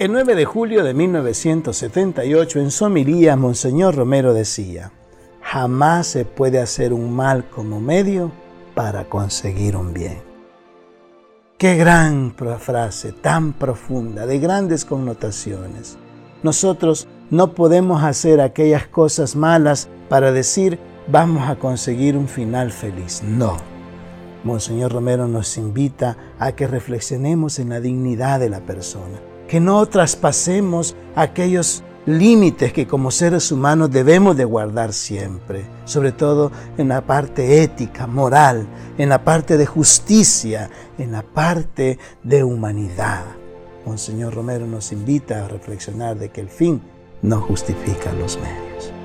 El 9 de julio de 1978, en su homilía, Monseñor Romero decía, jamás se puede hacer un mal como medio para conseguir un bien. Qué gran frase, tan profunda, de grandes connotaciones. Nosotros no podemos hacer aquellas cosas malas para decir vamos a conseguir un final feliz. No. Monseñor Romero nos invita a que reflexionemos en la dignidad de la persona, que no traspasemos aquellos límites que como seres humanos debemos de guardar siempre, sobre todo en la parte ética, moral, en la parte de justicia, en la parte de humanidad. Monseñor Romero nos invita a reflexionar de que el fin no justifica los medios.